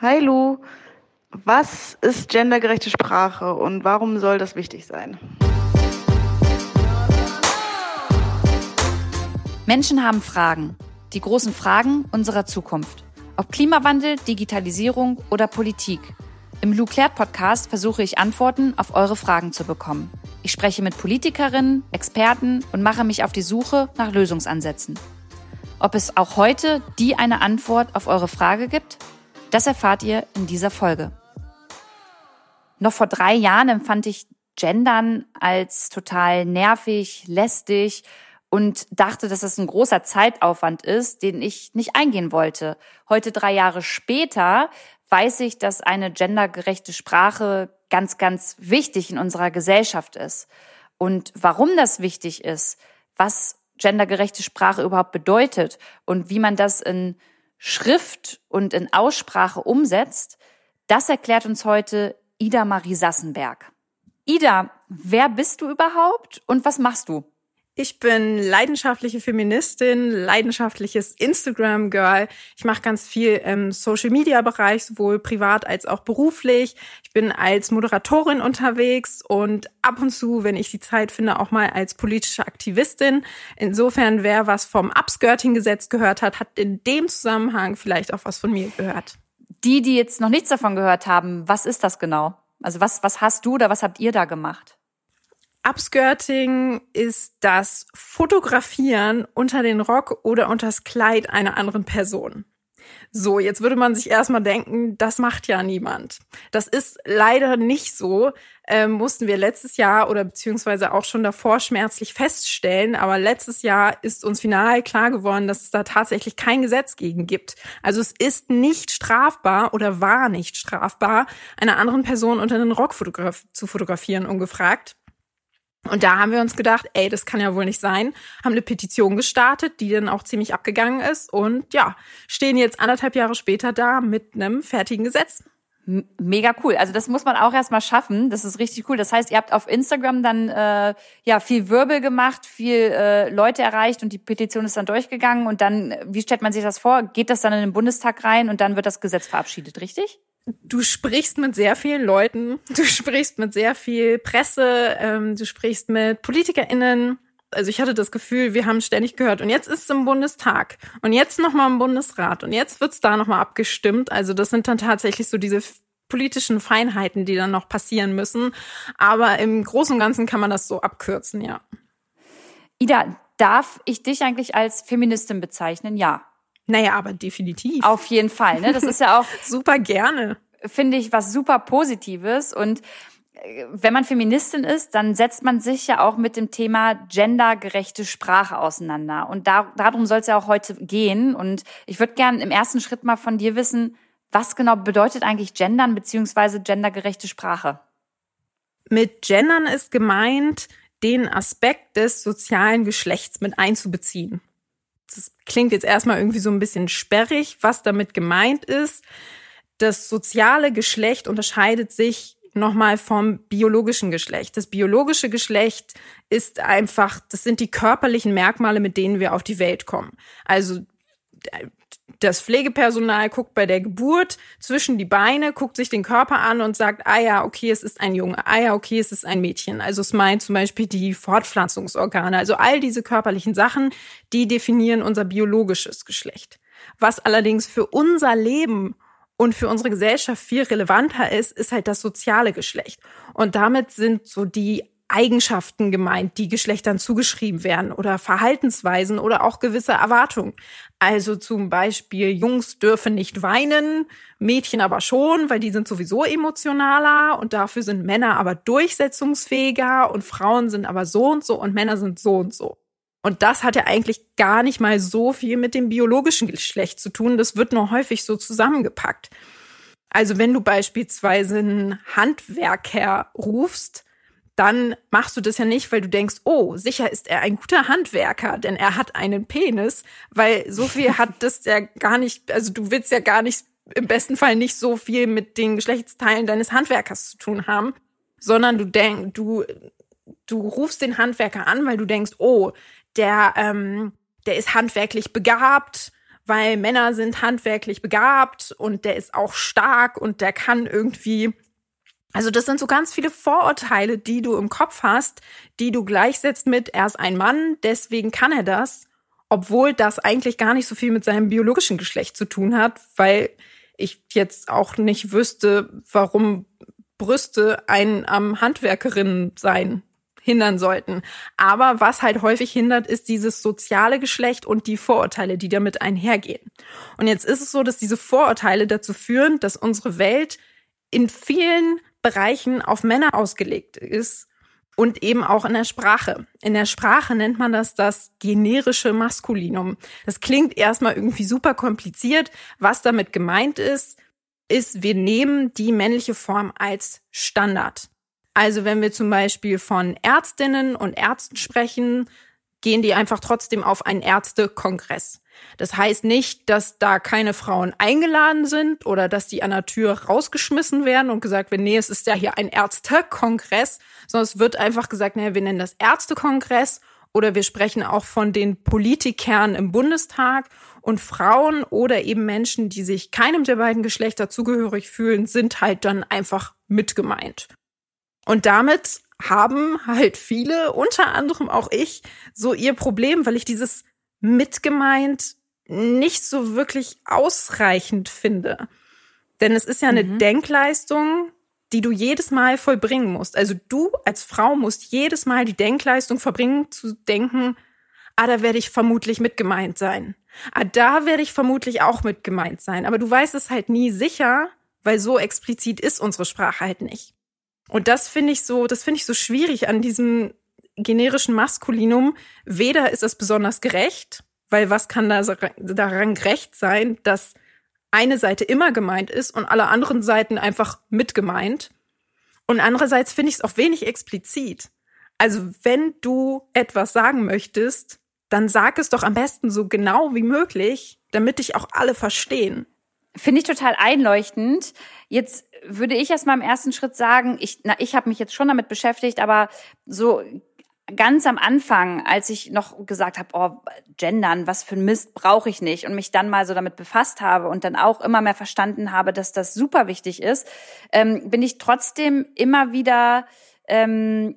Hi Lu, was ist gendergerechte Sprache und warum soll das wichtig sein? Menschen haben Fragen, die großen Fragen unserer Zukunft. Ob Klimawandel, Digitalisierung oder Politik. Im Lou Klärt Podcast versuche ich Antworten auf eure Fragen zu bekommen. Ich spreche mit Politikerinnen, Experten und mache mich auf die Suche nach Lösungsansätzen. Ob es auch heute die eine Antwort auf eure Frage gibt? Das erfahrt ihr in dieser Folge. Noch vor drei Jahren empfand ich Gendern als total nervig, lästig und dachte, dass das ein großer Zeitaufwand ist, den ich nicht eingehen wollte. Heute, drei Jahre später, weiß ich, dass eine gendergerechte Sprache ganz, ganz wichtig in unserer Gesellschaft ist. Und warum das wichtig ist, was gendergerechte Sprache überhaupt bedeutet und wie man das in Schrift und in Aussprache umsetzt, das erklärt uns heute Ida Marie Sassenberg. Ida, wer bist du überhaupt und was machst du? Ich bin leidenschaftliche Feministin, leidenschaftliches Instagram-Girl. Ich mache ganz viel im Social-Media-Bereich, sowohl privat als auch beruflich. Ich bin als Moderatorin unterwegs und ab und zu, wenn ich die Zeit finde, auch mal als politische Aktivistin. Insofern, wer was vom Upskirting-Gesetz gehört hat, hat in dem Zusammenhang vielleicht auch was von mir gehört. Die, die jetzt noch nichts davon gehört haben, was ist das genau? Also was, was hast du oder was habt ihr da gemacht? Upskirting ist das Fotografieren unter den Rock oder unter das Kleid einer anderen Person. So, jetzt würde man sich erstmal denken, das macht ja niemand. Das ist leider nicht so, ähm, mussten wir letztes Jahr oder beziehungsweise auch schon davor schmerzlich feststellen. Aber letztes Jahr ist uns final klar geworden, dass es da tatsächlich kein Gesetz gegen gibt. Also es ist nicht strafbar oder war nicht strafbar, einer anderen Person unter den Rock fotograf zu fotografieren, ungefragt. Und da haben wir uns gedacht, ey, das kann ja wohl nicht sein. Haben eine Petition gestartet, die dann auch ziemlich abgegangen ist. Und ja, stehen jetzt anderthalb Jahre später da mit einem fertigen Gesetz. Mega cool. Also das muss man auch erstmal schaffen. Das ist richtig cool. Das heißt, ihr habt auf Instagram dann äh, ja viel Wirbel gemacht, viel äh, Leute erreicht und die Petition ist dann durchgegangen. Und dann, wie stellt man sich das vor? Geht das dann in den Bundestag rein und dann wird das Gesetz verabschiedet, richtig? Du sprichst mit sehr vielen Leuten, du sprichst mit sehr viel Presse, ähm, du sprichst mit PolitikerInnen. Also ich hatte das Gefühl, wir haben ständig gehört. Und jetzt ist es im Bundestag. Und jetzt nochmal im Bundesrat. Und jetzt wird's da nochmal abgestimmt. Also das sind dann tatsächlich so diese politischen Feinheiten, die dann noch passieren müssen. Aber im Großen und Ganzen kann man das so abkürzen, ja. Ida, darf ich dich eigentlich als Feministin bezeichnen? Ja. Naja, aber definitiv. Auf jeden Fall. Ne? Das ist ja auch super gerne. Finde ich was super Positives. Und äh, wenn man Feministin ist, dann setzt man sich ja auch mit dem Thema gendergerechte Sprache auseinander. Und da, darum soll es ja auch heute gehen. Und ich würde gern im ersten Schritt mal von dir wissen, was genau bedeutet eigentlich Gendern beziehungsweise gendergerechte Sprache? Mit Gendern ist gemeint, den Aspekt des sozialen Geschlechts mit einzubeziehen das klingt jetzt erstmal irgendwie so ein bisschen sperrig, was damit gemeint ist. Das soziale Geschlecht unterscheidet sich nochmal vom biologischen Geschlecht. Das biologische Geschlecht ist einfach, das sind die körperlichen Merkmale, mit denen wir auf die Welt kommen. Also das Pflegepersonal guckt bei der Geburt zwischen die Beine, guckt sich den Körper an und sagt, ah ja, okay, es ist ein Junge, ah ja, okay, es ist ein Mädchen. Also es meint zum Beispiel die Fortpflanzungsorgane. Also all diese körperlichen Sachen, die definieren unser biologisches Geschlecht. Was allerdings für unser Leben und für unsere Gesellschaft viel relevanter ist, ist halt das soziale Geschlecht. Und damit sind so die Eigenschaften gemeint, die Geschlechtern zugeschrieben werden oder Verhaltensweisen oder auch gewisse Erwartungen. Also zum Beispiel Jungs dürfen nicht weinen, Mädchen aber schon, weil die sind sowieso emotionaler und dafür sind Männer aber durchsetzungsfähiger und Frauen sind aber so und so und Männer sind so und so. Und das hat ja eigentlich gar nicht mal so viel mit dem biologischen Geschlecht zu tun. Das wird nur häufig so zusammengepackt. Also wenn du beispielsweise einen Handwerker rufst, dann machst du das ja nicht, weil du denkst, oh, sicher ist er ein guter Handwerker, denn er hat einen Penis, weil so viel hat das ja gar nicht, also du willst ja gar nicht, im besten Fall nicht so viel mit den Geschlechtsteilen deines Handwerkers zu tun haben, sondern du denkst, du, du rufst den Handwerker an, weil du denkst, oh, der, ähm, der ist handwerklich begabt, weil Männer sind handwerklich begabt und der ist auch stark und der kann irgendwie also das sind so ganz viele Vorurteile, die du im Kopf hast, die du gleichsetzt mit, er ist ein Mann, deswegen kann er das, obwohl das eigentlich gar nicht so viel mit seinem biologischen Geschlecht zu tun hat, weil ich jetzt auch nicht wüsste, warum Brüste einen am Handwerkerinnen sein hindern sollten. Aber was halt häufig hindert, ist dieses soziale Geschlecht und die Vorurteile, die damit einhergehen. Und jetzt ist es so, dass diese Vorurteile dazu führen, dass unsere Welt in vielen Bereichen auf Männer ausgelegt ist und eben auch in der Sprache. In der Sprache nennt man das das generische Maskulinum. Das klingt erstmal irgendwie super kompliziert. Was damit gemeint ist, ist, wir nehmen die männliche Form als Standard. Also wenn wir zum Beispiel von Ärztinnen und Ärzten sprechen, gehen die einfach trotzdem auf einen Ärztekongress. Das heißt nicht, dass da keine Frauen eingeladen sind oder dass die an der Tür rausgeschmissen werden und gesagt wird, nee, es ist ja hier ein Ärztekongress, sondern es wird einfach gesagt, naja, wir nennen das Ärztekongress oder wir sprechen auch von den Politikern im Bundestag und Frauen oder eben Menschen, die sich keinem der beiden Geschlechter zugehörig fühlen, sind halt dann einfach mitgemeint. Und damit haben halt viele, unter anderem auch ich, so ihr Problem, weil ich dieses mitgemeint nicht so wirklich ausreichend finde. Denn es ist ja eine mhm. Denkleistung, die du jedes Mal vollbringen musst. Also du als Frau musst jedes Mal die Denkleistung verbringen, zu denken, ah, da werde ich vermutlich mitgemeint sein. Ah, da werde ich vermutlich auch mitgemeint sein. Aber du weißt es halt nie sicher, weil so explizit ist unsere Sprache halt nicht. Und das finde ich so, das finde ich so schwierig an diesem generischen Maskulinum. Weder ist es besonders gerecht, weil was kann da daran gerecht sein, dass eine Seite immer gemeint ist und alle anderen Seiten einfach mitgemeint. Und andererseits finde ich es auch wenig explizit. Also wenn du etwas sagen möchtest, dann sag es doch am besten so genau wie möglich, damit dich auch alle verstehen. Finde ich total einleuchtend. Jetzt würde ich erst mal im ersten Schritt sagen, ich, na, ich habe mich jetzt schon damit beschäftigt, aber so ganz am Anfang, als ich noch gesagt habe, oh, gendern, was für ein Mist brauche ich nicht und mich dann mal so damit befasst habe und dann auch immer mehr verstanden habe, dass das super wichtig ist, ähm, bin ich trotzdem immer wieder ähm,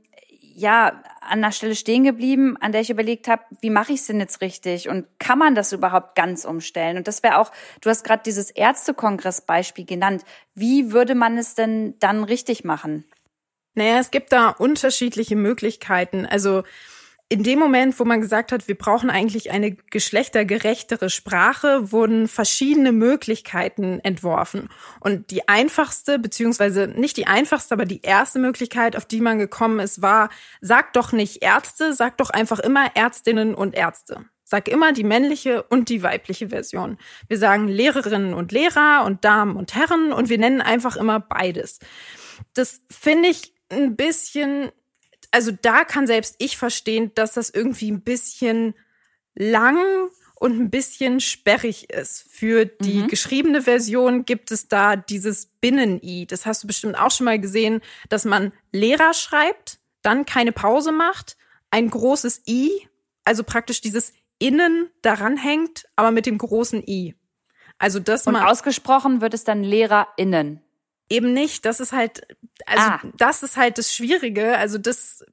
ja an der Stelle stehen geblieben, an der ich überlegt habe, wie mache ich es denn jetzt richtig und kann man das überhaupt ganz umstellen? Und das wäre auch, du hast gerade dieses Ärztekongress-Beispiel genannt. Wie würde man es denn dann richtig machen? Naja, es gibt da unterschiedliche Möglichkeiten. Also in dem Moment, wo man gesagt hat, wir brauchen eigentlich eine geschlechtergerechtere Sprache, wurden verschiedene Möglichkeiten entworfen. Und die einfachste, beziehungsweise nicht die einfachste, aber die erste Möglichkeit, auf die man gekommen ist, war, sag doch nicht Ärzte, sag doch einfach immer Ärztinnen und Ärzte. Sag immer die männliche und die weibliche Version. Wir sagen Lehrerinnen und Lehrer und Damen und Herren und wir nennen einfach immer beides. Das finde ich ein bisschen, also da kann selbst ich verstehen, dass das irgendwie ein bisschen lang und ein bisschen sperrig ist. Für die mhm. geschriebene Version gibt es da dieses Binnen-I. Das hast du bestimmt auch schon mal gesehen, dass man Lehrer schreibt, dann keine Pause macht, ein großes I, also praktisch dieses Innen daran hängt, aber mit dem großen I. Also das und ausgesprochen wird es dann LehrerInnen eben nicht. Das ist halt, also ah. das ist halt das Schwierige. Also das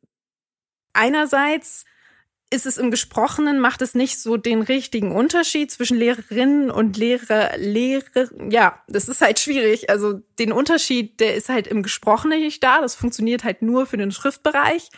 einerseits ist es im Gesprochenen, macht es nicht so den richtigen Unterschied zwischen Lehrerinnen und Lehrer, Lehrer, ja, das ist halt schwierig. Also den Unterschied, der ist halt im Gesprochenen nicht da. Das funktioniert halt nur für den Schriftbereich.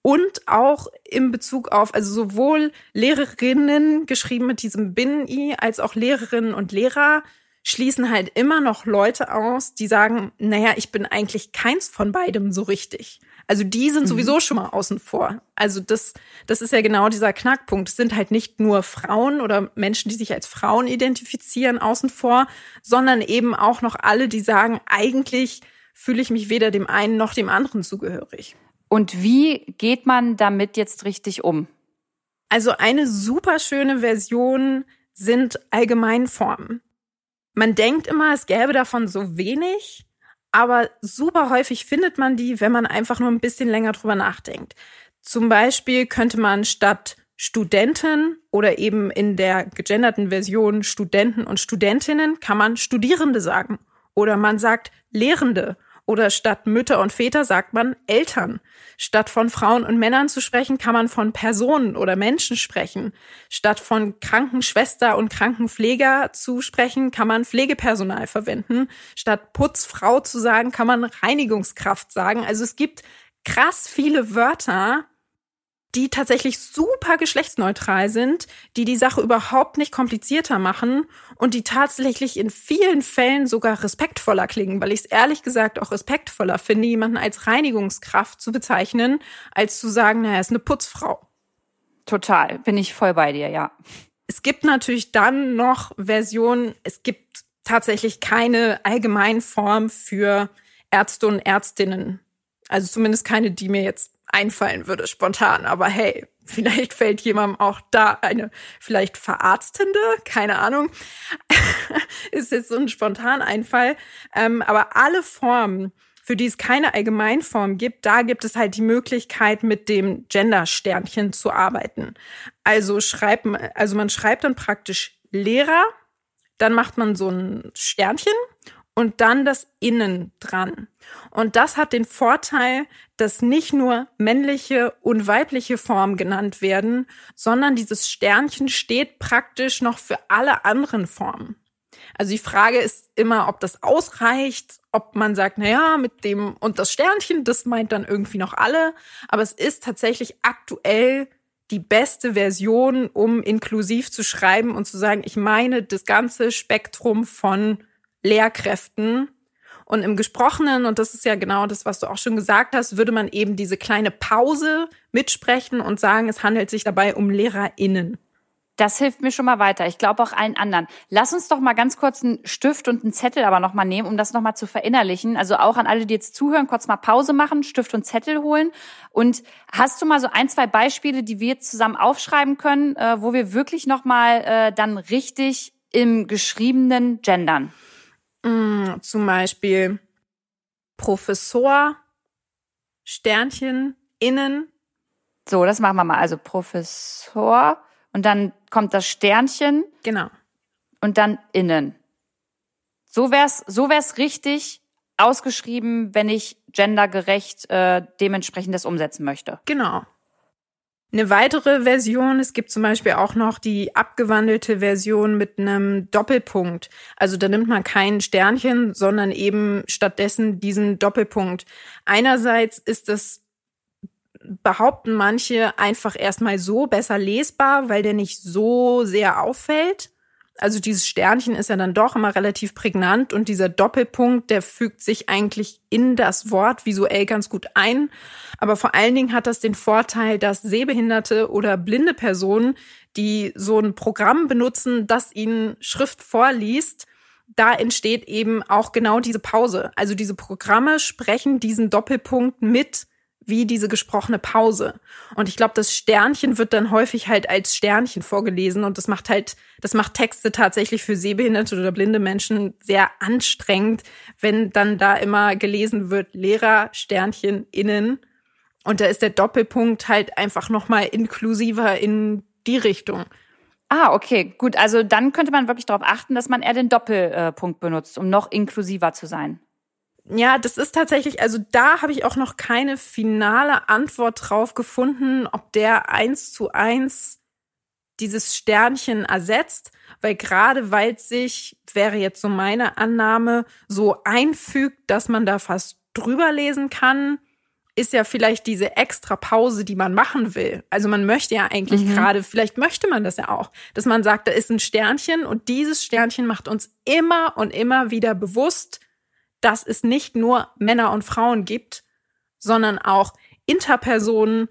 Und auch in Bezug auf, also sowohl Lehrerinnen geschrieben mit diesem Binnen-I als auch Lehrerinnen und Lehrer schließen halt immer noch Leute aus, die sagen, naja, ich bin eigentlich keins von beidem so richtig. Also die sind mhm. sowieso schon mal außen vor. Also das, das ist ja genau dieser Knackpunkt. Es sind halt nicht nur Frauen oder Menschen, die sich als Frauen identifizieren, außen vor, sondern eben auch noch alle, die sagen, eigentlich fühle ich mich weder dem einen noch dem anderen zugehörig. Und wie geht man damit jetzt richtig um? Also eine super schöne Version sind Allgemeinformen. Man denkt immer, es gäbe davon so wenig, aber super häufig findet man die, wenn man einfach nur ein bisschen länger drüber nachdenkt. Zum Beispiel könnte man statt Studenten oder eben in der gegenderten Version Studenten und Studentinnen kann man Studierende sagen. Oder man sagt Lehrende. Oder statt Mütter und Väter sagt man Eltern. Statt von Frauen und Männern zu sprechen, kann man von Personen oder Menschen sprechen. Statt von Krankenschwester und Krankenpfleger zu sprechen, kann man Pflegepersonal verwenden. Statt Putzfrau zu sagen, kann man Reinigungskraft sagen. Also es gibt krass viele Wörter, die tatsächlich super geschlechtsneutral sind, die die Sache überhaupt nicht komplizierter machen und die tatsächlich in vielen Fällen sogar respektvoller klingen, weil ich es ehrlich gesagt auch respektvoller finde, jemanden als Reinigungskraft zu bezeichnen, als zu sagen, naja, er ist eine Putzfrau. Total, bin ich voll bei dir, ja. Es gibt natürlich dann noch Versionen, es gibt tatsächlich keine Allgemeinform für Ärzte und Ärztinnen. Also zumindest keine, die mir jetzt einfallen würde spontan. Aber hey, vielleicht fällt jemandem auch da eine vielleicht Verarztende, keine Ahnung, ist jetzt so ein Spontaneinfall. Ähm, aber alle Formen, für die es keine Allgemeinform gibt, da gibt es halt die Möglichkeit, mit dem Gender-Sternchen zu arbeiten. Also schreibt, also man schreibt dann praktisch Lehrer, dann macht man so ein Sternchen und dann das Innen dran. Und das hat den Vorteil, dass nicht nur männliche und weibliche Formen genannt werden, sondern dieses Sternchen steht praktisch noch für alle anderen Formen. Also die Frage ist immer, ob das ausreicht, ob man sagt, na ja, mit dem und das Sternchen, das meint dann irgendwie noch alle, aber es ist tatsächlich aktuell die beste Version, um inklusiv zu schreiben und zu sagen, ich meine das ganze Spektrum von Lehrkräften. Und im Gesprochenen, und das ist ja genau das, was du auch schon gesagt hast, würde man eben diese kleine Pause mitsprechen und sagen, es handelt sich dabei um LehrerInnen. Das hilft mir schon mal weiter. Ich glaube auch allen anderen. Lass uns doch mal ganz kurz einen Stift und einen Zettel aber noch mal nehmen, um das noch mal zu verinnerlichen. Also auch an alle, die jetzt zuhören, kurz mal Pause machen, Stift und Zettel holen. Und hast du mal so ein, zwei Beispiele, die wir jetzt zusammen aufschreiben können, äh, wo wir wirklich noch mal äh, dann richtig im geschriebenen gendern? Mm, zum Beispiel Professor, Sternchen, innen. So, das machen wir mal. Also Professor und dann kommt das Sternchen. Genau. Und dann innen. So wär's, so wär's richtig ausgeschrieben, wenn ich gendergerecht äh, dementsprechend das umsetzen möchte. Genau. Eine weitere Version, es gibt zum Beispiel auch noch die abgewandelte Version mit einem Doppelpunkt. Also da nimmt man kein Sternchen, sondern eben stattdessen diesen Doppelpunkt. Einerseits ist das, behaupten manche, einfach erstmal so besser lesbar, weil der nicht so sehr auffällt. Also dieses Sternchen ist ja dann doch immer relativ prägnant und dieser Doppelpunkt, der fügt sich eigentlich in das Wort visuell ganz gut ein. Aber vor allen Dingen hat das den Vorteil, dass sehbehinderte oder blinde Personen, die so ein Programm benutzen, das ihnen Schrift vorliest, da entsteht eben auch genau diese Pause. Also diese Programme sprechen diesen Doppelpunkt mit wie diese gesprochene Pause. Und ich glaube, das Sternchen wird dann häufig halt als Sternchen vorgelesen und das macht halt, das macht Texte tatsächlich für sehbehinderte oder blinde Menschen sehr anstrengend, wenn dann da immer gelesen wird, Lehrer, Sternchen, innen. Und da ist der Doppelpunkt halt einfach nochmal inklusiver in die Richtung. Ah, okay, gut. Also dann könnte man wirklich darauf achten, dass man eher den Doppelpunkt benutzt, um noch inklusiver zu sein. Ja, das ist tatsächlich, also da habe ich auch noch keine finale Antwort drauf gefunden, ob der eins zu eins dieses Sternchen ersetzt, weil gerade weil es sich, wäre jetzt so meine Annahme, so einfügt, dass man da fast drüber lesen kann, ist ja vielleicht diese extra Pause, die man machen will. Also man möchte ja eigentlich mhm. gerade, vielleicht möchte man das ja auch, dass man sagt, da ist ein Sternchen und dieses Sternchen macht uns immer und immer wieder bewusst, dass es nicht nur Männer und Frauen gibt, sondern auch Interpersonen,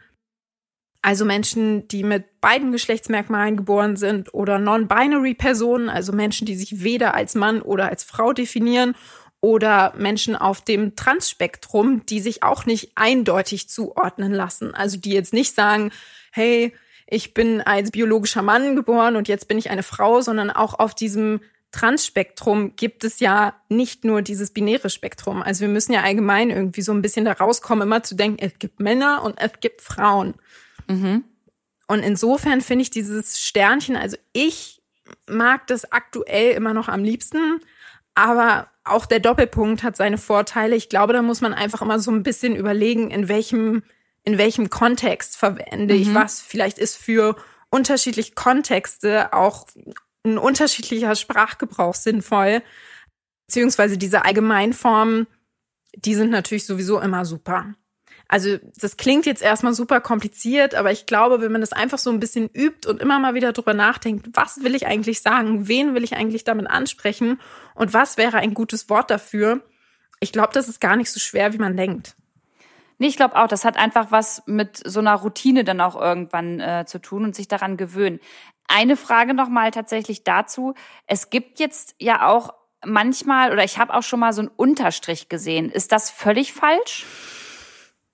also Menschen, die mit beiden Geschlechtsmerkmalen geboren sind oder non-binary Personen, also Menschen, die sich weder als Mann oder als Frau definieren oder Menschen auf dem Transspektrum, die sich auch nicht eindeutig zuordnen lassen. Also die jetzt nicht sagen, hey, ich bin als biologischer Mann geboren und jetzt bin ich eine Frau, sondern auch auf diesem Transspektrum gibt es ja nicht nur dieses binäre Spektrum. Also wir müssen ja allgemein irgendwie so ein bisschen da rauskommen, immer zu denken, es gibt Männer und es gibt Frauen. Mhm. Und insofern finde ich dieses Sternchen, also ich mag das aktuell immer noch am liebsten, aber auch der Doppelpunkt hat seine Vorteile. Ich glaube, da muss man einfach immer so ein bisschen überlegen, in welchem, in welchem Kontext verwende mhm. ich was. Vielleicht ist für unterschiedliche Kontexte auch ein unterschiedlicher Sprachgebrauch sinnvoll. Beziehungsweise diese Allgemeinformen, die sind natürlich sowieso immer super. Also das klingt jetzt erstmal super kompliziert, aber ich glaube, wenn man das einfach so ein bisschen übt und immer mal wieder drüber nachdenkt, was will ich eigentlich sagen, wen will ich eigentlich damit ansprechen und was wäre ein gutes Wort dafür, ich glaube, das ist gar nicht so schwer, wie man denkt. Nee, ich glaube auch, das hat einfach was mit so einer Routine dann auch irgendwann äh, zu tun und sich daran gewöhnen. Eine Frage nochmal tatsächlich dazu. Es gibt jetzt ja auch manchmal, oder ich habe auch schon mal so einen Unterstrich gesehen. Ist das völlig falsch?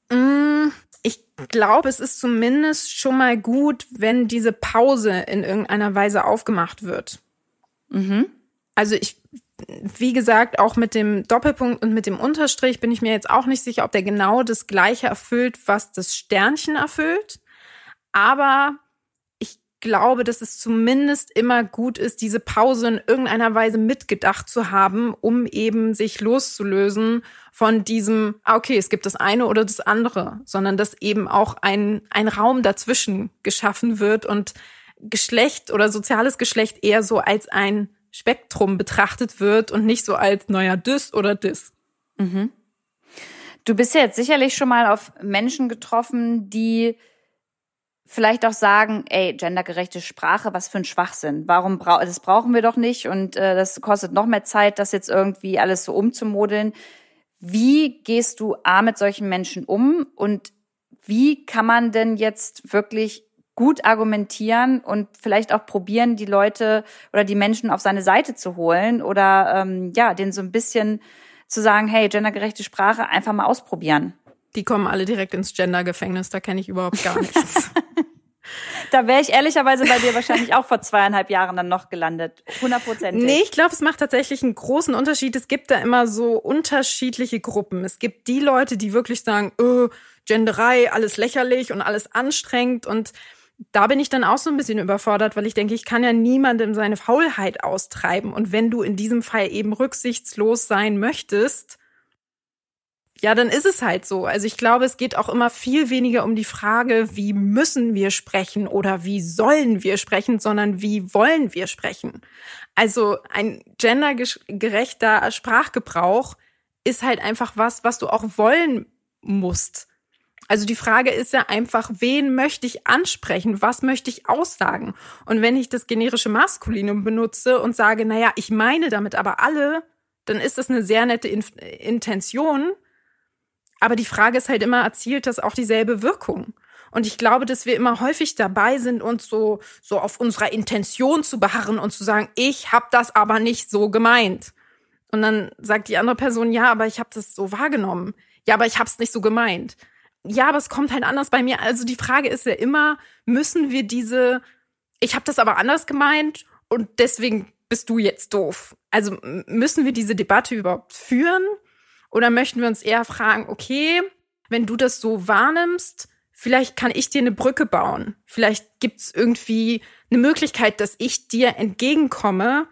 Mm, ich glaube, es ist zumindest schon mal gut, wenn diese Pause in irgendeiner Weise aufgemacht wird. Mhm. Also ich, wie gesagt, auch mit dem Doppelpunkt und mit dem Unterstrich bin ich mir jetzt auch nicht sicher, ob der genau das gleiche erfüllt, was das Sternchen erfüllt. Aber glaube, dass es zumindest immer gut ist, diese Pause in irgendeiner Weise mitgedacht zu haben, um eben sich loszulösen von diesem, ah, okay, es gibt das eine oder das andere, sondern dass eben auch ein, ein Raum dazwischen geschaffen wird und Geschlecht oder soziales Geschlecht eher so als ein Spektrum betrachtet wird und nicht so als, naja, dis oder dis. Mhm. Du bist ja jetzt sicherlich schon mal auf Menschen getroffen, die vielleicht auch sagen, ey, gendergerechte Sprache, was für ein Schwachsinn. Warum bra das brauchen wir doch nicht und äh, das kostet noch mehr Zeit, das jetzt irgendwie alles so umzumodeln. Wie gehst du A mit solchen Menschen um und wie kann man denn jetzt wirklich gut argumentieren und vielleicht auch probieren, die Leute oder die Menschen auf seine Seite zu holen oder ähm, ja, denen so ein bisschen zu sagen, hey, gendergerechte Sprache einfach mal ausprobieren. Die kommen alle direkt ins Gendergefängnis, da kenne ich überhaupt gar nichts. Da wäre ich ehrlicherweise bei dir wahrscheinlich auch vor zweieinhalb Jahren dann noch gelandet. Hundertprozentig. Nee, ich glaube, es macht tatsächlich einen großen Unterschied. Es gibt da immer so unterschiedliche Gruppen. Es gibt die Leute, die wirklich sagen, öh, Genderei, alles lächerlich und alles anstrengend und da bin ich dann auch so ein bisschen überfordert, weil ich denke, ich kann ja niemandem seine Faulheit austreiben. Und wenn du in diesem Fall eben rücksichtslos sein möchtest, ja, dann ist es halt so. Also ich glaube, es geht auch immer viel weniger um die Frage, wie müssen wir sprechen oder wie sollen wir sprechen, sondern wie wollen wir sprechen. Also ein gendergerechter Sprachgebrauch ist halt einfach was, was du auch wollen musst. Also die Frage ist ja einfach, wen möchte ich ansprechen? Was möchte ich aussagen? Und wenn ich das generische Maskulinum benutze und sage, naja, ich meine damit aber alle, dann ist das eine sehr nette Intention aber die Frage ist halt immer, erzielt das auch dieselbe Wirkung? Und ich glaube, dass wir immer häufig dabei sind, uns so, so auf unserer Intention zu beharren und zu sagen, ich habe das aber nicht so gemeint. Und dann sagt die andere Person, ja, aber ich habe das so wahrgenommen. Ja, aber ich habe es nicht so gemeint. Ja, aber es kommt halt anders bei mir. Also die Frage ist ja immer, müssen wir diese, ich habe das aber anders gemeint und deswegen bist du jetzt doof. Also müssen wir diese Debatte überhaupt führen? Oder möchten wir uns eher fragen, okay, wenn du das so wahrnimmst, vielleicht kann ich dir eine Brücke bauen. Vielleicht gibt's irgendwie eine Möglichkeit, dass ich dir entgegenkomme.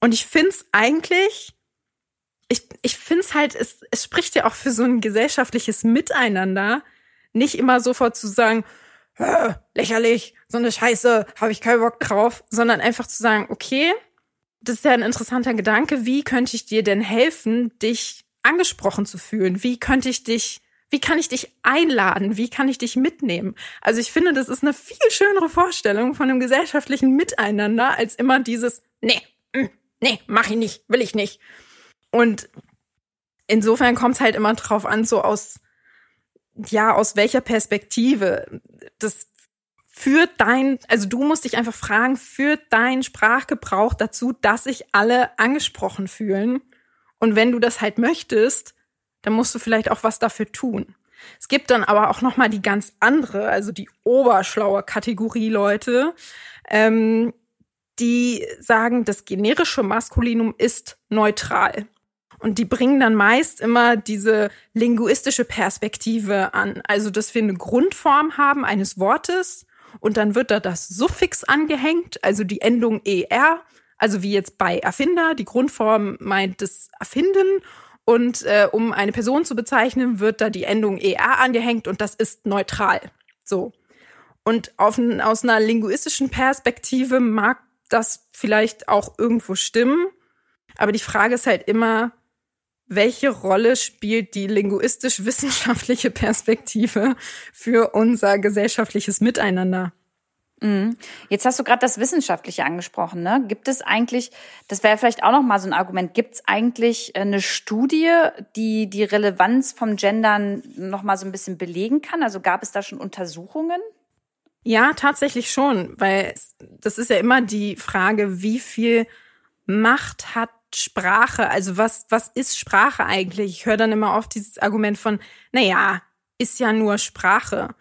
Und ich find's eigentlich, ich, ich find's halt, es, es spricht ja auch für so ein gesellschaftliches Miteinander, nicht immer sofort zu sagen, lächerlich, so eine Scheiße, habe ich keinen Bock drauf, sondern einfach zu sagen, okay, das ist ja ein interessanter Gedanke, wie könnte ich dir denn helfen, dich angesprochen zu fühlen? Wie könnte ich dich, wie kann ich dich einladen? Wie kann ich dich mitnehmen? Also ich finde, das ist eine viel schönere Vorstellung von einem gesellschaftlichen Miteinander als immer dieses, nee, mm, nee, mach ich nicht, will ich nicht. Und insofern kommt es halt immer drauf an, so aus, ja, aus welcher Perspektive. Das führt dein, also du musst dich einfach fragen, führt dein Sprachgebrauch dazu, dass sich alle angesprochen fühlen? Und wenn du das halt möchtest, dann musst du vielleicht auch was dafür tun. Es gibt dann aber auch noch mal die ganz andere, also die oberschlaue Kategorie Leute, ähm, die sagen, das generische Maskulinum ist neutral. Und die bringen dann meist immer diese linguistische Perspektive an. Also, dass wir eine Grundform haben eines Wortes und dann wird da das Suffix angehängt, also die Endung er, also wie jetzt bei Erfinder, die Grundform meint das Erfinden und äh, um eine Person zu bezeichnen, wird da die Endung er angehängt und das ist neutral. So. Und auf, aus einer linguistischen Perspektive mag das vielleicht auch irgendwo stimmen. Aber die Frage ist halt immer, welche Rolle spielt die linguistisch-wissenschaftliche Perspektive für unser gesellschaftliches Miteinander? Mhm. Jetzt hast du gerade das Wissenschaftliche angesprochen. Ne? Gibt es eigentlich, das wäre vielleicht auch noch mal so ein Argument, gibt es eigentlich eine Studie, die die Relevanz vom Gendern noch mal so ein bisschen belegen kann? Also gab es da schon Untersuchungen? Ja, tatsächlich schon, weil das ist ja immer die Frage, wie viel Macht hat Sprache? Also was, was ist Sprache eigentlich? Ich höre dann immer oft dieses Argument von, na ja, ist ja nur Sprache.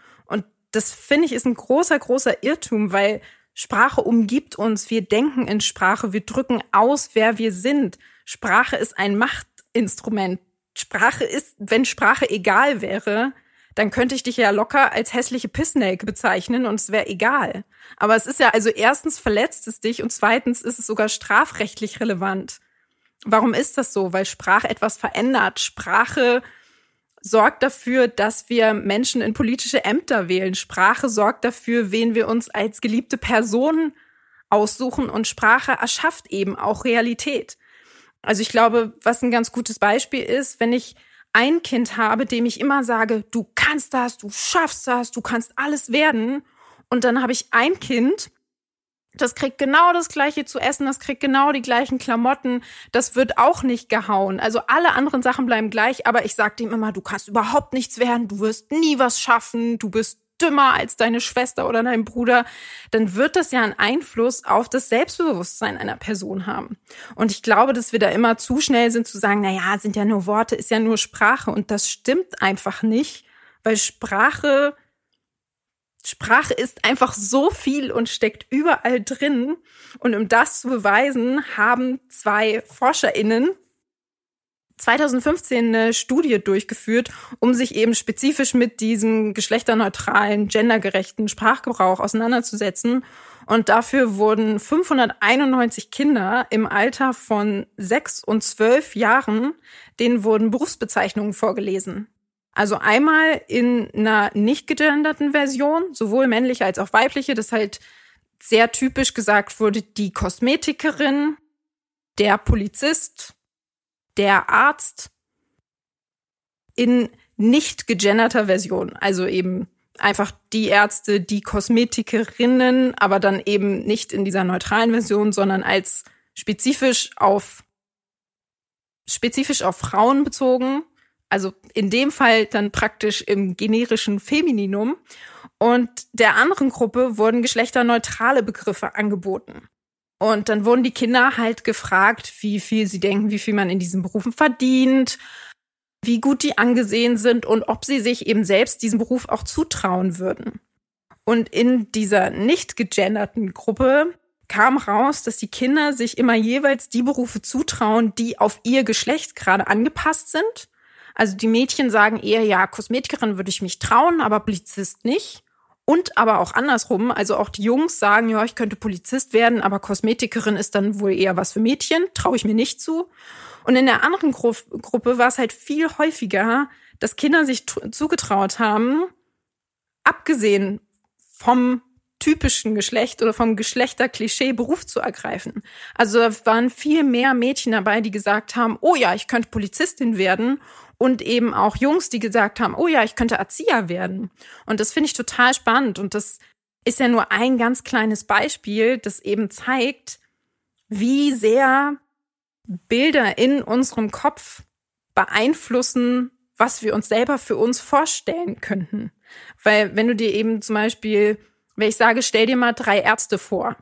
Das finde ich ist ein großer, großer Irrtum, weil Sprache umgibt uns. Wir denken in Sprache. Wir drücken aus, wer wir sind. Sprache ist ein Machtinstrument. Sprache ist, wenn Sprache egal wäre, dann könnte ich dich ja locker als hässliche Pissnelke bezeichnen und es wäre egal. Aber es ist ja also erstens verletzt es dich und zweitens ist es sogar strafrechtlich relevant. Warum ist das so? Weil Sprache etwas verändert. Sprache sorgt dafür, dass wir Menschen in politische Ämter wählen. Sprache sorgt dafür, wen wir uns als geliebte Person aussuchen und Sprache erschafft eben auch Realität. Also ich glaube, was ein ganz gutes Beispiel ist, wenn ich ein Kind habe, dem ich immer sage, du kannst das, du schaffst das, du kannst alles werden. Und dann habe ich ein Kind, das kriegt genau das gleiche zu essen, das kriegt genau die gleichen Klamotten, das wird auch nicht gehauen. Also alle anderen Sachen bleiben gleich, aber ich sage dem immer, du kannst überhaupt nichts werden, du wirst nie was schaffen, du bist dümmer als deine Schwester oder dein Bruder, dann wird das ja einen Einfluss auf das Selbstbewusstsein einer Person haben. Und ich glaube, dass wir da immer zu schnell sind zu sagen, na ja, sind ja nur Worte, ist ja nur Sprache und das stimmt einfach nicht, weil Sprache Sprache ist einfach so viel und steckt überall drin. Und um das zu beweisen, haben zwei ForscherInnen 2015 eine Studie durchgeführt, um sich eben spezifisch mit diesem geschlechterneutralen, gendergerechten Sprachgebrauch auseinanderzusetzen. Und dafür wurden 591 Kinder im Alter von sechs und zwölf Jahren, denen wurden Berufsbezeichnungen vorgelesen. Also einmal in einer nicht gegenderten Version, sowohl männliche als auch weibliche, das halt sehr typisch gesagt wurde, die Kosmetikerin, der Polizist, der Arzt in nicht gegenderter Version. Also eben einfach die Ärzte, die Kosmetikerinnen, aber dann eben nicht in dieser neutralen Version, sondern als spezifisch auf spezifisch auf Frauen bezogen. Also in dem Fall dann praktisch im generischen Femininum. Und der anderen Gruppe wurden geschlechterneutrale Begriffe angeboten. Und dann wurden die Kinder halt gefragt, wie viel sie denken, wie viel man in diesen Berufen verdient, wie gut die angesehen sind und ob sie sich eben selbst diesen Beruf auch zutrauen würden. Und in dieser nicht gegenderten Gruppe kam raus, dass die Kinder sich immer jeweils die Berufe zutrauen, die auf ihr Geschlecht gerade angepasst sind. Also die Mädchen sagen eher, ja, Kosmetikerin würde ich mich trauen, aber Polizist nicht. Und aber auch andersrum, also auch die Jungs sagen, ja, ich könnte Polizist werden, aber Kosmetikerin ist dann wohl eher was für Mädchen, traue ich mir nicht zu. Und in der anderen Gru Gruppe war es halt viel häufiger, dass Kinder sich zugetraut haben, abgesehen vom typischen Geschlecht oder vom Geschlechterklischee Beruf zu ergreifen. Also da waren viel mehr Mädchen dabei, die gesagt haben, oh ja, ich könnte Polizistin werden und eben auch Jungs, die gesagt haben, oh ja, ich könnte Erzieher werden. Und das finde ich total spannend. Und das ist ja nur ein ganz kleines Beispiel, das eben zeigt, wie sehr Bilder in unserem Kopf beeinflussen, was wir uns selber für uns vorstellen könnten. Weil wenn du dir eben zum Beispiel, wenn ich sage, stell dir mal drei Ärzte vor,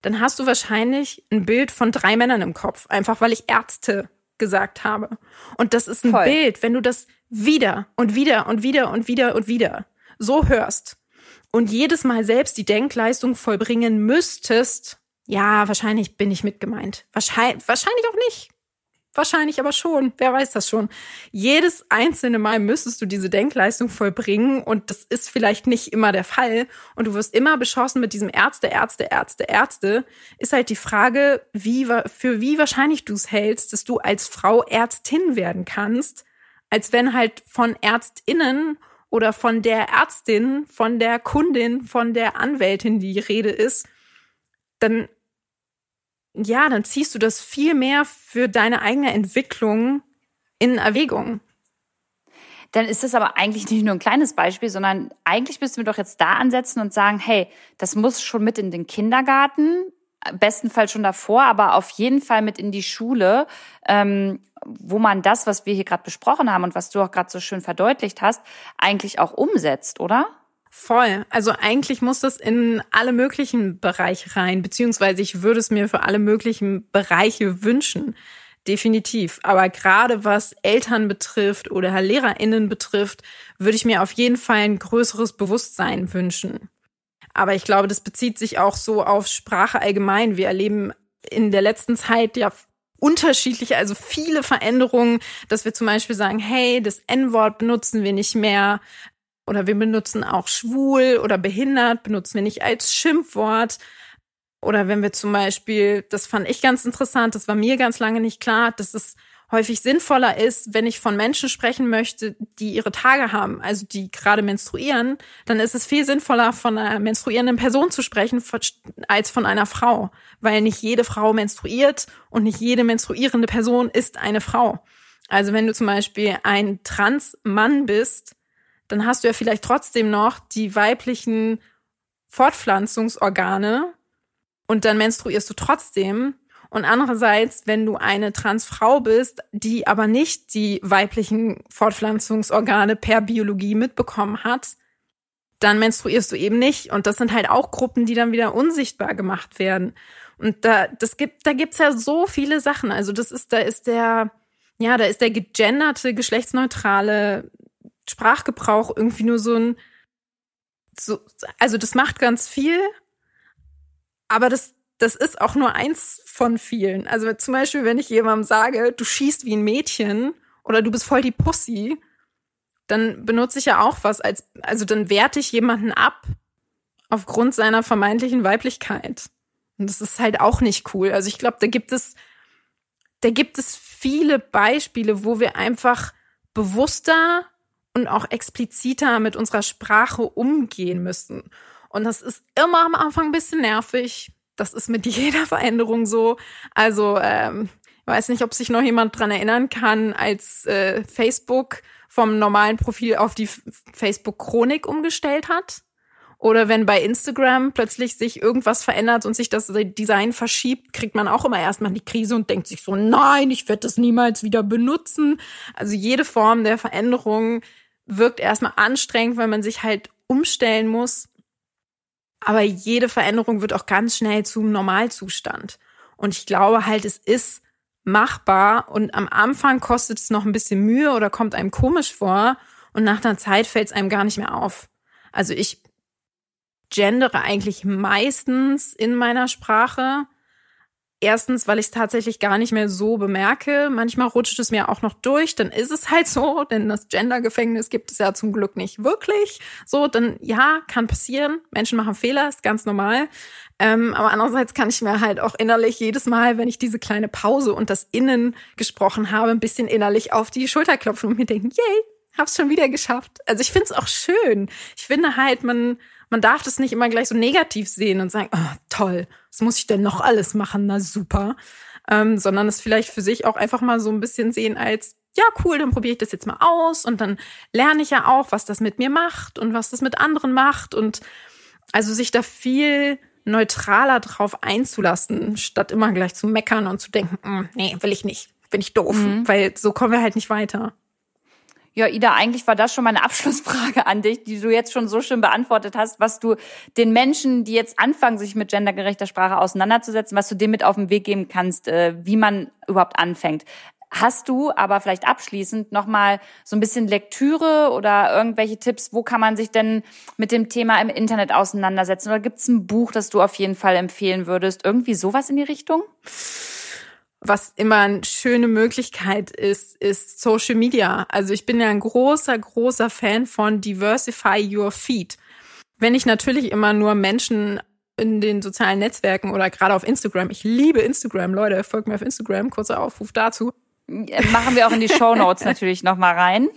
dann hast du wahrscheinlich ein Bild von drei Männern im Kopf, einfach weil ich Ärzte gesagt habe. Und das ist ein Voll. Bild, wenn du das wieder und wieder und wieder und wieder und wieder so hörst und jedes Mal selbst die Denkleistung vollbringen müsstest, ja, wahrscheinlich bin ich mit gemeint. Wahrscheinlich, wahrscheinlich auch nicht. Wahrscheinlich aber schon. Wer weiß das schon. Jedes einzelne Mal müsstest du diese Denkleistung vollbringen und das ist vielleicht nicht immer der Fall und du wirst immer beschossen mit diesem Ärzte, Ärzte, Ärzte, Ärzte. Ist halt die Frage, wie, für wie wahrscheinlich du es hältst, dass du als Frau Ärztin werden kannst, als wenn halt von Ärztinnen oder von der Ärztin, von der Kundin, von der Anwältin die Rede ist, dann ja, dann ziehst du das viel mehr für deine eigene Entwicklung in Erwägung. Dann ist das aber eigentlich nicht nur ein kleines Beispiel, sondern eigentlich müssten wir doch jetzt da ansetzen und sagen, hey, das muss schon mit in den Kindergarten, bestenfalls schon davor, aber auf jeden Fall mit in die Schule, ähm, wo man das, was wir hier gerade besprochen haben und was du auch gerade so schön verdeutlicht hast, eigentlich auch umsetzt, oder? Voll. Also eigentlich muss das in alle möglichen Bereiche rein, beziehungsweise ich würde es mir für alle möglichen Bereiche wünschen. Definitiv. Aber gerade was Eltern betrifft oder LehrerInnen betrifft, würde ich mir auf jeden Fall ein größeres Bewusstsein wünschen. Aber ich glaube, das bezieht sich auch so auf Sprache allgemein. Wir erleben in der letzten Zeit ja unterschiedliche, also viele Veränderungen, dass wir zum Beispiel sagen, hey, das N-Wort benutzen wir nicht mehr, oder wir benutzen auch schwul oder behindert, benutzen wir nicht als Schimpfwort. Oder wenn wir zum Beispiel, das fand ich ganz interessant, das war mir ganz lange nicht klar, dass es häufig sinnvoller ist, wenn ich von Menschen sprechen möchte, die ihre Tage haben, also die gerade menstruieren, dann ist es viel sinnvoller, von einer menstruierenden Person zu sprechen, als von einer Frau. Weil nicht jede Frau menstruiert und nicht jede menstruierende Person ist eine Frau. Also wenn du zum Beispiel ein Trans-Mann bist, dann hast du ja vielleicht trotzdem noch die weiblichen Fortpflanzungsorgane und dann menstruierst du trotzdem. Und andererseits, wenn du eine Transfrau bist, die aber nicht die weiblichen Fortpflanzungsorgane per Biologie mitbekommen hat, dann menstruierst du eben nicht. Und das sind halt auch Gruppen, die dann wieder unsichtbar gemacht werden. Und da, das gibt, da gibt's ja so viele Sachen. Also das ist, da ist der, ja, da ist der gegenderte, geschlechtsneutrale Sprachgebrauch irgendwie nur so ein, so, also das macht ganz viel, aber das, das ist auch nur eins von vielen. Also zum Beispiel, wenn ich jemandem sage, du schießt wie ein Mädchen oder du bist voll die Pussy, dann benutze ich ja auch was als, also dann werte ich jemanden ab aufgrund seiner vermeintlichen Weiblichkeit. Und das ist halt auch nicht cool. Also ich glaube, da gibt es, da gibt es viele Beispiele, wo wir einfach bewusster und auch expliziter mit unserer Sprache umgehen müssen. Und das ist immer am Anfang ein bisschen nervig. Das ist mit jeder Veränderung so. Also, ähm, weiß nicht, ob sich noch jemand dran erinnern kann, als äh, Facebook vom normalen Profil auf die Facebook-Chronik umgestellt hat. Oder wenn bei Instagram plötzlich sich irgendwas verändert und sich das Design verschiebt, kriegt man auch immer erstmal die Krise und denkt sich so, nein, ich werde das niemals wieder benutzen. Also jede Form der Veränderung wirkt erstmal anstrengend, weil man sich halt umstellen muss. Aber jede Veränderung wird auch ganz schnell zum Normalzustand. Und ich glaube halt, es ist machbar und am Anfang kostet es noch ein bisschen Mühe oder kommt einem komisch vor und nach einer Zeit fällt es einem gar nicht mehr auf. Also ich gendere eigentlich meistens in meiner Sprache, Erstens, weil ich es tatsächlich gar nicht mehr so bemerke. Manchmal rutscht es mir auch noch durch, dann ist es halt so, denn das Gender-Gefängnis gibt es ja zum Glück nicht wirklich. So, dann ja, kann passieren. Menschen machen Fehler, ist ganz normal. Ähm, aber andererseits kann ich mir halt auch innerlich jedes Mal, wenn ich diese kleine Pause und das Innen gesprochen habe, ein bisschen innerlich auf die Schulter klopfen und mir denken, yay, hab's schon wieder geschafft. Also ich finde es auch schön. Ich finde halt, man man darf das nicht immer gleich so negativ sehen und sagen, oh, toll, was muss ich denn noch alles machen? Na super. Ähm, sondern es vielleicht für sich auch einfach mal so ein bisschen sehen als, ja, cool, dann probiere ich das jetzt mal aus und dann lerne ich ja auch, was das mit mir macht und was das mit anderen macht und also sich da viel neutraler drauf einzulassen, statt immer gleich zu meckern und zu denken, mm, nee, will ich nicht, bin ich doof, mhm. weil so kommen wir halt nicht weiter. Ja, Ida, eigentlich war das schon meine Abschlussfrage an dich, die du jetzt schon so schön beantwortet hast, was du den Menschen, die jetzt anfangen, sich mit gendergerechter Sprache auseinanderzusetzen, was du dem mit auf den Weg geben kannst, äh, wie man überhaupt anfängt. Hast du aber vielleicht abschließend nochmal so ein bisschen Lektüre oder irgendwelche Tipps, wo kann man sich denn mit dem Thema im Internet auseinandersetzen? Oder gibt es ein Buch, das du auf jeden Fall empfehlen würdest? Irgendwie sowas in die Richtung? Was immer eine schöne Möglichkeit ist, ist Social Media. Also ich bin ja ein großer, großer Fan von Diversify Your Feed. Wenn ich natürlich immer nur Menschen in den sozialen Netzwerken oder gerade auf Instagram, ich liebe Instagram, Leute, folgt mir auf Instagram, kurzer Aufruf dazu. Machen wir auch in die Show Notes natürlich nochmal rein.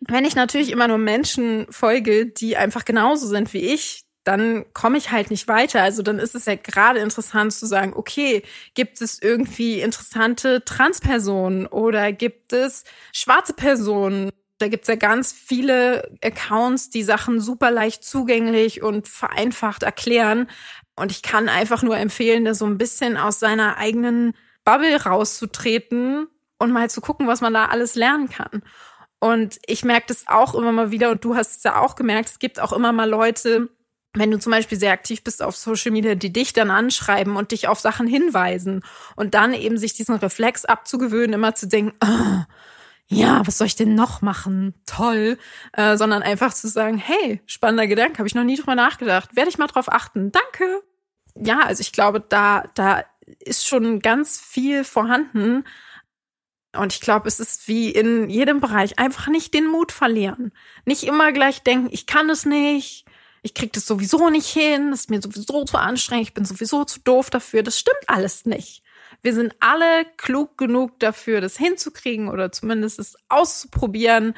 Wenn ich natürlich immer nur Menschen folge, die einfach genauso sind wie ich, dann komme ich halt nicht weiter. Also dann ist es ja gerade interessant zu sagen, okay, gibt es irgendwie interessante Transpersonen oder gibt es schwarze Personen? Da gibt's ja ganz viele Accounts, die Sachen super leicht zugänglich und vereinfacht erklären. Und ich kann einfach nur empfehlen, da so ein bisschen aus seiner eigenen Bubble rauszutreten und mal zu gucken, was man da alles lernen kann. Und ich merke das auch immer mal wieder, und du hast es ja auch gemerkt, es gibt auch immer mal Leute, wenn du zum Beispiel sehr aktiv bist auf Social Media, die dich dann anschreiben und dich auf Sachen hinweisen und dann eben sich diesen Reflex abzugewöhnen, immer zu denken, oh, ja, was soll ich denn noch machen? Toll. Äh, sondern einfach zu sagen, hey, spannender Gedanke, habe ich noch nie drüber nachgedacht. Werde ich mal drauf achten. Danke. Ja, also ich glaube, da, da ist schon ganz viel vorhanden. Und ich glaube, es ist wie in jedem Bereich einfach nicht den Mut verlieren. Nicht immer gleich denken, ich kann es nicht, ich krieg das sowieso nicht hin, das ist mir sowieso zu anstrengend, ich bin sowieso zu doof dafür. Das stimmt alles nicht. Wir sind alle klug genug dafür, das hinzukriegen oder zumindest es auszuprobieren.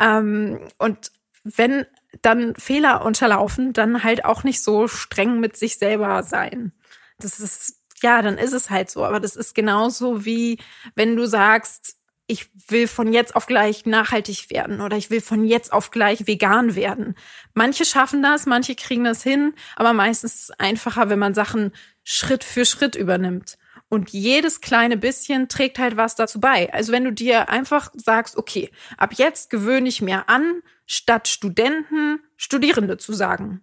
Ähm, und wenn dann Fehler unterlaufen, dann halt auch nicht so streng mit sich selber sein. Das ist, ja, dann ist es halt so. Aber das ist genauso wie, wenn du sagst, ich will von jetzt auf gleich nachhaltig werden oder ich will von jetzt auf gleich vegan werden. Manche schaffen das, manche kriegen das hin, aber meistens ist es einfacher, wenn man Sachen Schritt für Schritt übernimmt. Und jedes kleine bisschen trägt halt was dazu bei. Also wenn du dir einfach sagst, okay, ab jetzt gewöhne ich mir an, statt Studenten Studierende zu sagen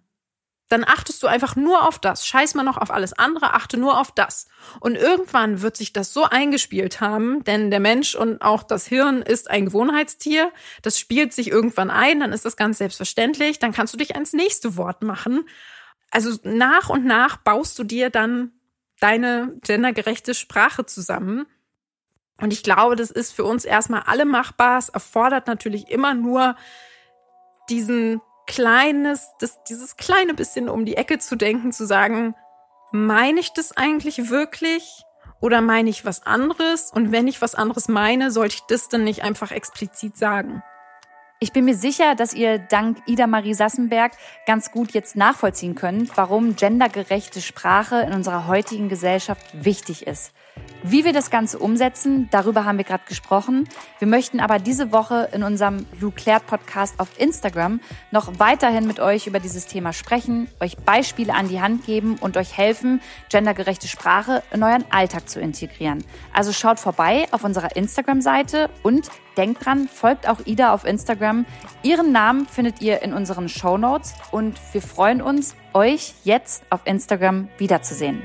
dann achtest du einfach nur auf das. Scheiß mal noch auf alles andere, achte nur auf das. Und irgendwann wird sich das so eingespielt haben, denn der Mensch und auch das Hirn ist ein Gewohnheitstier. Das spielt sich irgendwann ein, dann ist das ganz selbstverständlich. Dann kannst du dich ans nächste Wort machen. Also nach und nach baust du dir dann deine gendergerechte Sprache zusammen. Und ich glaube, das ist für uns erstmal alle machbar. Es erfordert natürlich immer nur diesen kleines, das, dieses kleine bisschen um die Ecke zu denken, zu sagen, meine ich das eigentlich wirklich oder meine ich was anderes? Und wenn ich was anderes meine, sollte ich das dann nicht einfach explizit sagen? Ich bin mir sicher, dass ihr dank Ida Marie Sassenberg ganz gut jetzt nachvollziehen könnt, warum gendergerechte Sprache in unserer heutigen Gesellschaft wichtig ist. Wie wir das Ganze umsetzen, darüber haben wir gerade gesprochen. Wir möchten aber diese Woche in unserem Luclair Podcast auf Instagram noch weiterhin mit euch über dieses Thema sprechen, euch Beispiele an die Hand geben und euch helfen, gendergerechte Sprache in euren Alltag zu integrieren. Also schaut vorbei auf unserer Instagram-Seite und denkt dran, folgt auch Ida auf Instagram. Ihren Namen findet ihr in unseren Show Notes und wir freuen uns, euch jetzt auf Instagram wiederzusehen.